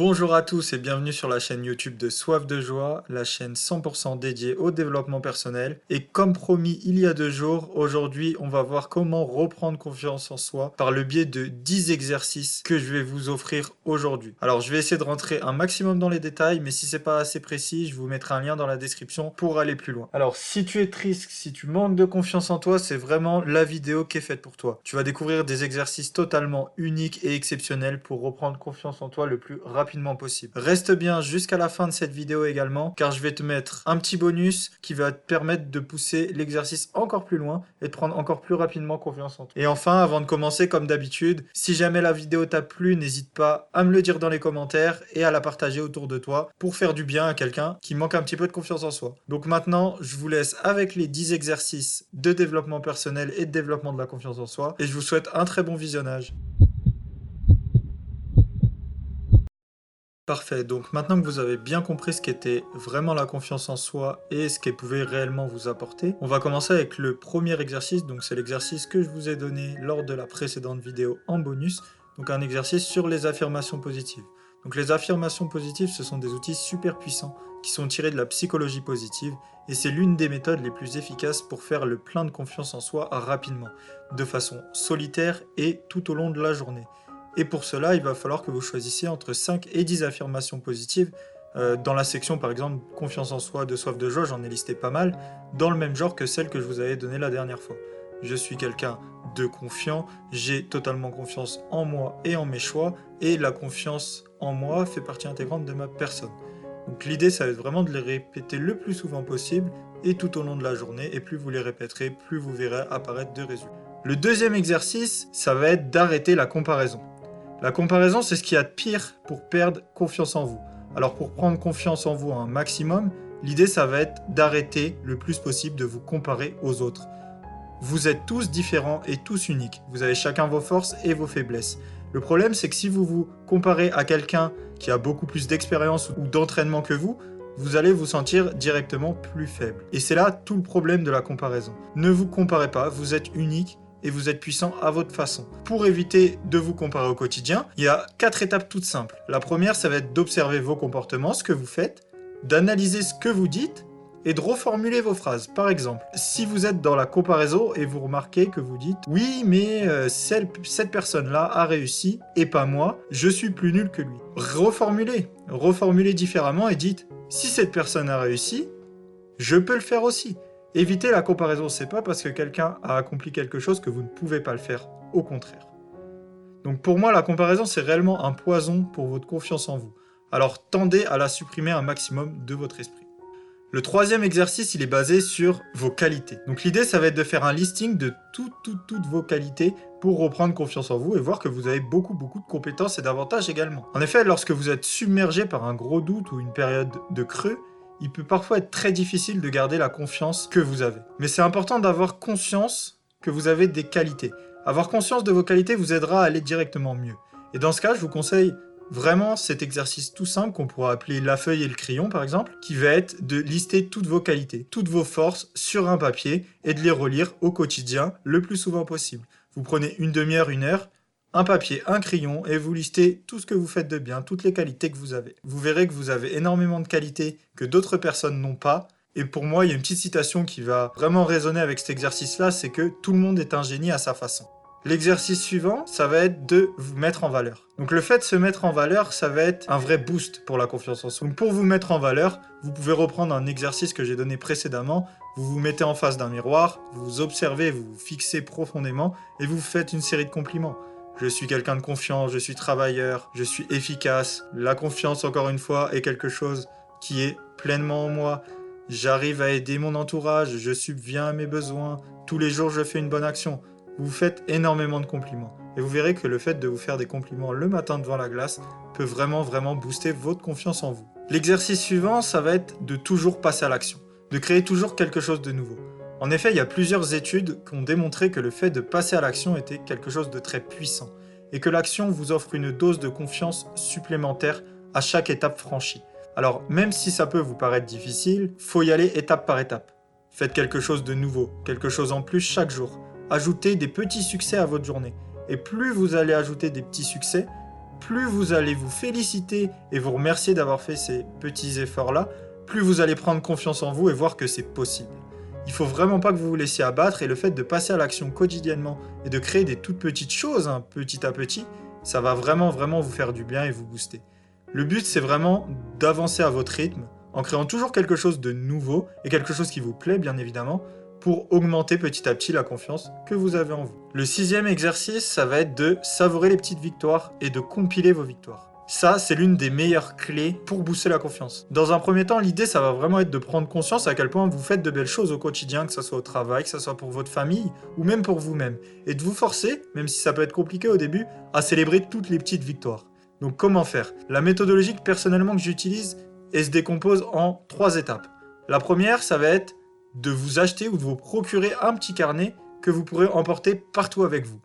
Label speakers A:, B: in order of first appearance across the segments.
A: Bonjour à tous et bienvenue sur la chaîne YouTube de Soif de Joie, la chaîne 100% dédiée au développement personnel. Et comme promis il y a deux jours, aujourd'hui on va voir comment reprendre confiance en soi par le biais de 10 exercices que je vais vous offrir aujourd'hui. Alors je vais essayer de rentrer un maximum dans les détails, mais si c'est pas assez précis, je vous mettrai un lien dans la description pour aller plus loin. Alors si tu es triste, si tu manques de confiance en toi, c'est vraiment la vidéo qui est faite pour toi. Tu vas découvrir des exercices totalement uniques et exceptionnels pour reprendre confiance en toi le plus rapidement possible. Reste bien jusqu'à la fin de cette vidéo également, car je vais te mettre un petit bonus qui va te permettre de pousser l'exercice encore plus loin et de prendre encore plus rapidement confiance en toi. Et enfin, avant de commencer, comme d'habitude, si jamais la vidéo t'a plu, n'hésite pas à me le dire dans les commentaires et à la partager autour de toi pour faire du bien à quelqu'un qui manque un petit peu de confiance en soi. Donc maintenant, je vous laisse avec les 10 exercices de développement personnel et de développement de la confiance en soi et je vous souhaite un très bon visionnage. Parfait, donc maintenant que vous avez bien compris ce qu'était vraiment la confiance en soi et ce qu'elle pouvait réellement vous apporter, on va commencer avec le premier exercice, donc c'est l'exercice que je vous ai donné lors de la précédente vidéo en bonus, donc un exercice sur les affirmations positives. Donc les affirmations positives, ce sont des outils super puissants qui sont tirés de la psychologie positive et c'est l'une des méthodes les plus efficaces pour faire le plein de confiance en soi rapidement, de façon solitaire et tout au long de la journée. Et pour cela, il va falloir que vous choisissiez entre 5 et 10 affirmations positives. Euh, dans la section, par exemple, confiance en soi, de soif de joie, j'en ai listé pas mal, dans le même genre que celle que je vous avais donnée la dernière fois. Je suis quelqu'un de confiant, j'ai totalement confiance en moi et en mes choix, et la confiance en moi fait partie intégrante de ma personne. Donc l'idée, ça va être vraiment de les répéter le plus souvent possible et tout au long de la journée, et plus vous les répéterez, plus vous verrez apparaître de résultats. Le deuxième exercice, ça va être d'arrêter la comparaison. La comparaison, c'est ce qu'il y a de pire pour perdre confiance en vous. Alors pour prendre confiance en vous un maximum, l'idée ça va être d'arrêter le plus possible de vous comparer aux autres. Vous êtes tous différents et tous uniques. Vous avez chacun vos forces et vos faiblesses. Le problème, c'est que si vous vous comparez à quelqu'un qui a beaucoup plus d'expérience ou d'entraînement que vous, vous allez vous sentir directement plus faible. Et c'est là tout le problème de la comparaison. Ne vous comparez pas, vous êtes unique et vous êtes puissant à votre façon. Pour éviter de vous comparer au quotidien, il y a quatre étapes toutes simples. La première, ça va être d'observer vos comportements, ce que vous faites, d'analyser ce que vous dites et de reformuler vos phrases. Par exemple, si vous êtes dans la comparaison et vous remarquez que vous dites oui, mais euh, cette personne-là a réussi et pas moi, je suis plus nul que lui. Reformulez, reformulez différemment et dites si cette personne a réussi, je peux le faire aussi. Éviter la comparaison, c'est pas parce que quelqu'un a accompli quelque chose que vous ne pouvez pas le faire, au contraire. Donc pour moi, la comparaison, c'est réellement un poison pour votre confiance en vous. Alors tendez à la supprimer un maximum de votre esprit. Le troisième exercice, il est basé sur vos qualités. Donc l'idée, ça va être de faire un listing de toutes, toutes, toutes vos qualités pour reprendre confiance en vous et voir que vous avez beaucoup, beaucoup de compétences et d'avantages également. En effet, lorsque vous êtes submergé par un gros doute ou une période de creux, il peut parfois être très difficile de garder la confiance que vous avez. Mais c'est important d'avoir conscience que vous avez des qualités. Avoir conscience de vos qualités vous aidera à aller directement mieux. Et dans ce cas, je vous conseille vraiment cet exercice tout simple qu'on pourrait appeler la feuille et le crayon par exemple, qui va être de lister toutes vos qualités, toutes vos forces sur un papier et de les relire au quotidien le plus souvent possible. Vous prenez une demi-heure, une heure, un papier, un crayon et vous listez tout ce que vous faites de bien, toutes les qualités que vous avez. Vous verrez que vous avez énormément de qualités que d'autres personnes n'ont pas. Et pour moi, il y a une petite citation qui va vraiment résonner avec cet exercice-là, c'est que tout le monde est un génie à sa façon. L'exercice suivant, ça va être de vous mettre en valeur. Donc le fait de se mettre en valeur, ça va être un vrai boost pour la confiance en soi. Donc pour vous mettre en valeur, vous pouvez reprendre un exercice que j'ai donné précédemment. Vous vous mettez en face d'un miroir, vous vous observez, vous vous fixez profondément et vous faites une série de compliments. Je suis quelqu'un de confiant, je suis travailleur, je suis efficace. La confiance, encore une fois, est quelque chose qui est pleinement en moi. J'arrive à aider mon entourage, je subviens à mes besoins. Tous les jours, je fais une bonne action. Vous faites énormément de compliments. Et vous verrez que le fait de vous faire des compliments le matin devant la glace peut vraiment, vraiment booster votre confiance en vous. L'exercice suivant, ça va être de toujours passer à l'action, de créer toujours quelque chose de nouveau. En effet, il y a plusieurs études qui ont démontré que le fait de passer à l'action était quelque chose de très puissant, et que l'action vous offre une dose de confiance supplémentaire à chaque étape franchie. Alors, même si ça peut vous paraître difficile, faut y aller étape par étape. Faites quelque chose de nouveau, quelque chose en plus chaque jour. Ajoutez des petits succès à votre journée. Et plus vous allez ajouter des petits succès, plus vous allez vous féliciter et vous remercier d'avoir fait ces petits efforts-là, plus vous allez prendre confiance en vous et voir que c'est possible. Il faut vraiment pas que vous vous laissiez abattre et le fait de passer à l'action quotidiennement et de créer des toutes petites choses, hein, petit à petit, ça va vraiment vraiment vous faire du bien et vous booster. Le but c'est vraiment d'avancer à votre rythme en créant toujours quelque chose de nouveau et quelque chose qui vous plaît bien évidemment pour augmenter petit à petit la confiance que vous avez en vous. Le sixième exercice, ça va être de savourer les petites victoires et de compiler vos victoires. Ça, c'est l'une des meilleures clés pour booster la confiance. Dans un premier temps, l'idée, ça va vraiment être de prendre conscience à quel point vous faites de belles choses au quotidien, que ce soit au travail, que ce soit pour votre famille ou même pour vous-même. Et de vous forcer, même si ça peut être compliqué au début, à célébrer toutes les petites victoires. Donc comment faire? La méthodologie personnellement que j'utilise, se décompose en trois étapes. La première, ça va être de vous acheter ou de vous procurer un petit carnet que vous pourrez emporter partout avec vous.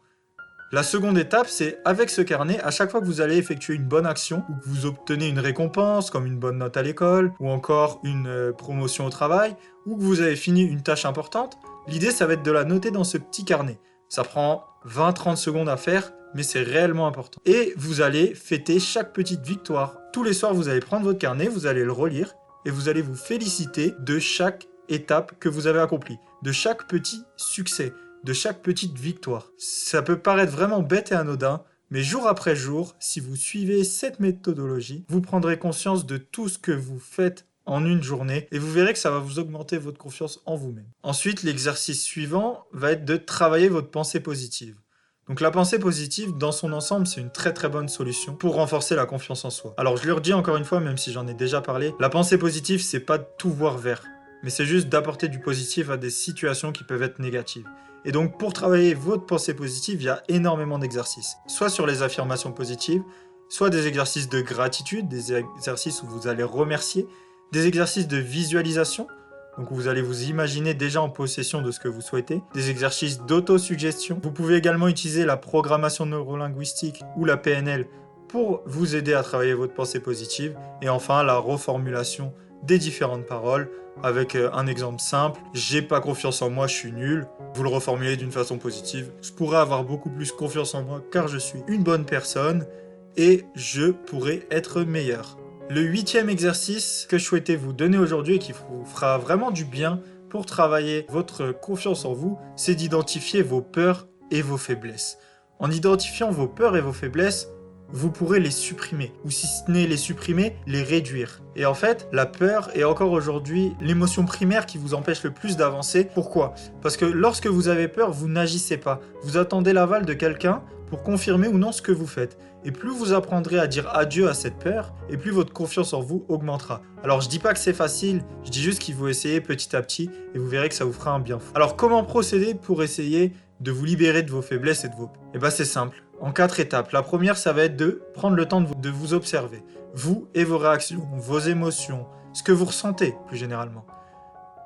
A: La seconde étape, c'est avec ce carnet, à chaque fois que vous allez effectuer une bonne action, ou que vous obtenez une récompense, comme une bonne note à l'école, ou encore une euh, promotion au travail, ou que vous avez fini une tâche importante, l'idée, ça va être de la noter dans ce petit carnet. Ça prend 20-30 secondes à faire, mais c'est réellement important. Et vous allez fêter chaque petite victoire. Tous les soirs, vous allez prendre votre carnet, vous allez le relire, et vous allez vous féliciter de chaque étape que vous avez accomplie, de chaque petit succès de chaque petite victoire. Ça peut paraître vraiment bête et anodin, mais jour après jour, si vous suivez cette méthodologie, vous prendrez conscience de tout ce que vous faites en une journée et vous verrez que ça va vous augmenter votre confiance en vous-même. Ensuite, l'exercice suivant va être de travailler votre pensée positive. Donc la pensée positive, dans son ensemble, c'est une très très bonne solution pour renforcer la confiance en soi. Alors je le redis encore une fois, même si j'en ai déjà parlé, la pensée positive, c'est pas de tout voir vert, mais c'est juste d'apporter du positif à des situations qui peuvent être négatives. Et donc pour travailler votre pensée positive, il y a énormément d'exercices. Soit sur les affirmations positives, soit des exercices de gratitude, des exercices où vous allez remercier, des exercices de visualisation, donc vous allez vous imaginer déjà en possession de ce que vous souhaitez, des exercices d'autosuggestion. Vous pouvez également utiliser la programmation neurolinguistique ou la PNL pour vous aider à travailler votre pensée positive. Et enfin, la reformulation des différentes paroles avec euh, un exemple simple. J'ai pas confiance en moi, je suis nul. Vous le reformulez d'une façon positive. Je pourrais avoir beaucoup plus confiance en moi car je suis une bonne personne et je pourrais être meilleur. Le huitième exercice que je souhaitais vous donner aujourd'hui et qui vous fera vraiment du bien pour travailler votre confiance en vous, c'est d'identifier vos peurs et vos faiblesses. En identifiant vos peurs et vos faiblesses, vous pourrez les supprimer, ou si ce n'est les supprimer, les réduire. Et en fait, la peur est encore aujourd'hui l'émotion primaire qui vous empêche le plus d'avancer. Pourquoi? Parce que lorsque vous avez peur, vous n'agissez pas. Vous attendez l'aval de quelqu'un pour confirmer ou non ce que vous faites. Et plus vous apprendrez à dire adieu à cette peur, et plus votre confiance en vous augmentera. Alors je dis pas que c'est facile, je dis juste qu'il faut essayer petit à petit, et vous verrez que ça vous fera un bien fou. Alors comment procéder pour essayer de vous libérer de vos faiblesses et de vos... Eh bien c'est simple en quatre étapes. La première, ça va être de prendre le temps de vous, observer, vous et vos réactions, vos émotions, ce que vous ressentez plus généralement.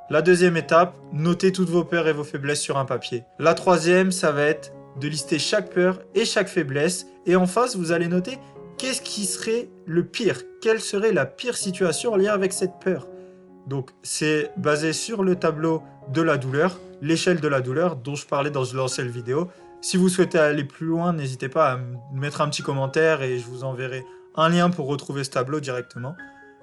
A: La deuxième étape, noter toutes vos peurs et vos faiblesses sur un papier. La troisième, ça va être de lister chaque peur et chaque faiblesse. Et en face, vous allez noter qu'est-ce qui serait le pire, quelle serait la pire situation en lien avec cette peur. Donc c'est basé sur le tableau de la douleur, l'échelle de la douleur dont je parlais dans l'ancienne vidéo. Si vous souhaitez aller plus loin, n'hésitez pas à mettre un petit commentaire et je vous enverrai un lien pour retrouver ce tableau directement.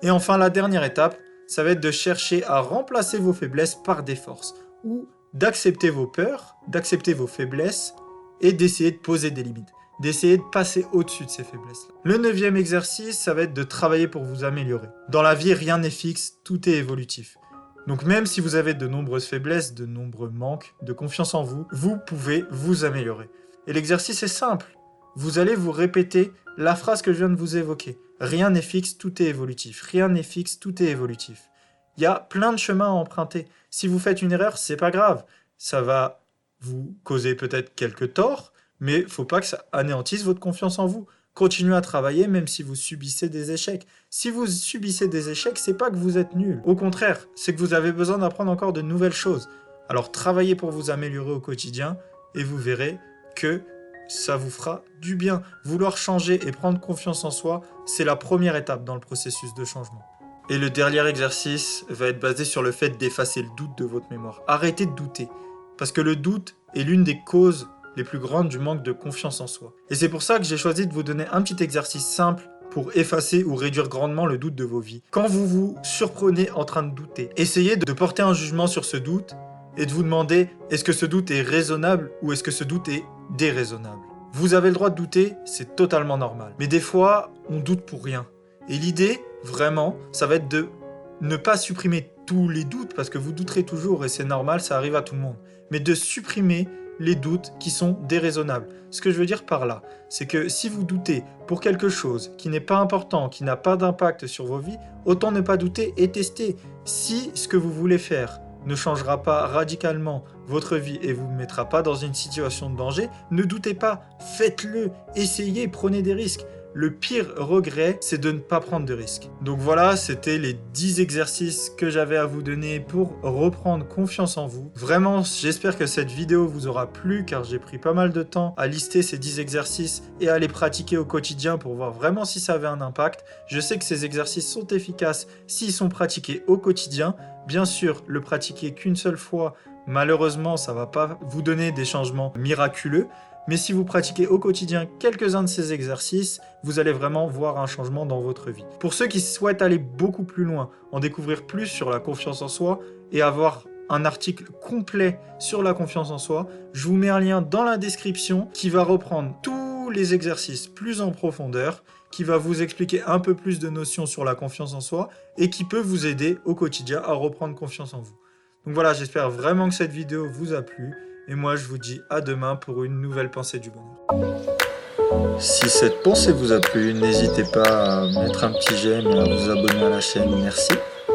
A: Et enfin, la dernière étape, ça va être de chercher à remplacer vos faiblesses par des forces ou d'accepter vos peurs, d'accepter vos faiblesses et d'essayer de poser des limites, d'essayer de passer au-dessus de ces faiblesses. Le neuvième exercice, ça va être de travailler pour vous améliorer. Dans la vie, rien n'est fixe, tout est évolutif. Donc même si vous avez de nombreuses faiblesses, de nombreux manques de confiance en vous, vous pouvez vous améliorer. Et l'exercice est simple. Vous allez vous répéter la phrase que je viens de vous évoquer. Rien n'est fixe, tout est évolutif. Rien n'est fixe, tout est évolutif. Il y a plein de chemins à emprunter. Si vous faites une erreur, c'est pas grave. Ça va vous causer peut-être quelques torts, mais faut pas que ça anéantisse votre confiance en vous. Continuez à travailler même si vous subissez des échecs. Si vous subissez des échecs, c'est pas que vous êtes nul. Au contraire, c'est que vous avez besoin d'apprendre encore de nouvelles choses. Alors travaillez pour vous améliorer au quotidien et vous verrez que ça vous fera du bien. Vouloir changer et prendre confiance en soi, c'est la première étape dans le processus de changement. Et le dernier exercice va être basé sur le fait d'effacer le doute de votre mémoire. Arrêtez de douter. Parce que le doute est l'une des causes les plus grandes du manque de confiance en soi. Et c'est pour ça que j'ai choisi de vous donner un petit exercice simple pour effacer ou réduire grandement le doute de vos vies. Quand vous vous surprenez en train de douter, essayez de porter un jugement sur ce doute et de vous demander est-ce que ce doute est raisonnable ou est-ce que ce doute est déraisonnable? Vous avez le droit de douter, c'est totalement normal. Mais des fois, on doute pour rien. Et l'idée, vraiment, ça va être de ne pas supprimer tous les doutes, parce que vous douterez toujours, et c'est normal, ça arrive à tout le monde, mais de supprimer les doutes qui sont déraisonnables. Ce que je veux dire par là, c'est que si vous doutez pour quelque chose qui n'est pas important, qui n'a pas d'impact sur vos vies, autant ne pas douter et tester. Si ce que vous voulez faire ne changera pas radicalement votre vie et vous mettra pas dans une situation de danger, ne doutez pas, faites-le, essayez, prenez des risques. Le pire regret, c'est de ne pas prendre de risques. Donc voilà, c'était les 10 exercices que j'avais à vous donner pour reprendre confiance en vous. Vraiment, j'espère que cette vidéo vous aura plu car j'ai pris pas mal de temps à lister ces 10 exercices et à les pratiquer au quotidien pour voir vraiment si ça avait un impact. Je sais que ces exercices sont efficaces s'ils sont pratiqués au quotidien. Bien sûr, le pratiquer qu'une seule fois, malheureusement, ça va pas vous donner des changements miraculeux. Mais si vous pratiquez au quotidien quelques-uns de ces exercices, vous allez vraiment voir un changement dans votre vie. Pour ceux qui souhaitent aller beaucoup plus loin, en découvrir plus sur la confiance en soi et avoir un article complet sur la confiance en soi, je vous mets un lien dans la description qui va reprendre tous les exercices plus en profondeur, qui va vous expliquer un peu plus de notions sur la confiance en soi et qui peut vous aider au quotidien à reprendre confiance en vous. Donc voilà, j'espère vraiment que cette vidéo vous a plu et moi, je vous dis à demain pour une nouvelle pensée du bonheur. Si cette pensée vous a plu, n'hésitez pas à mettre un petit j'aime et à vous abonner à la chaîne. Merci.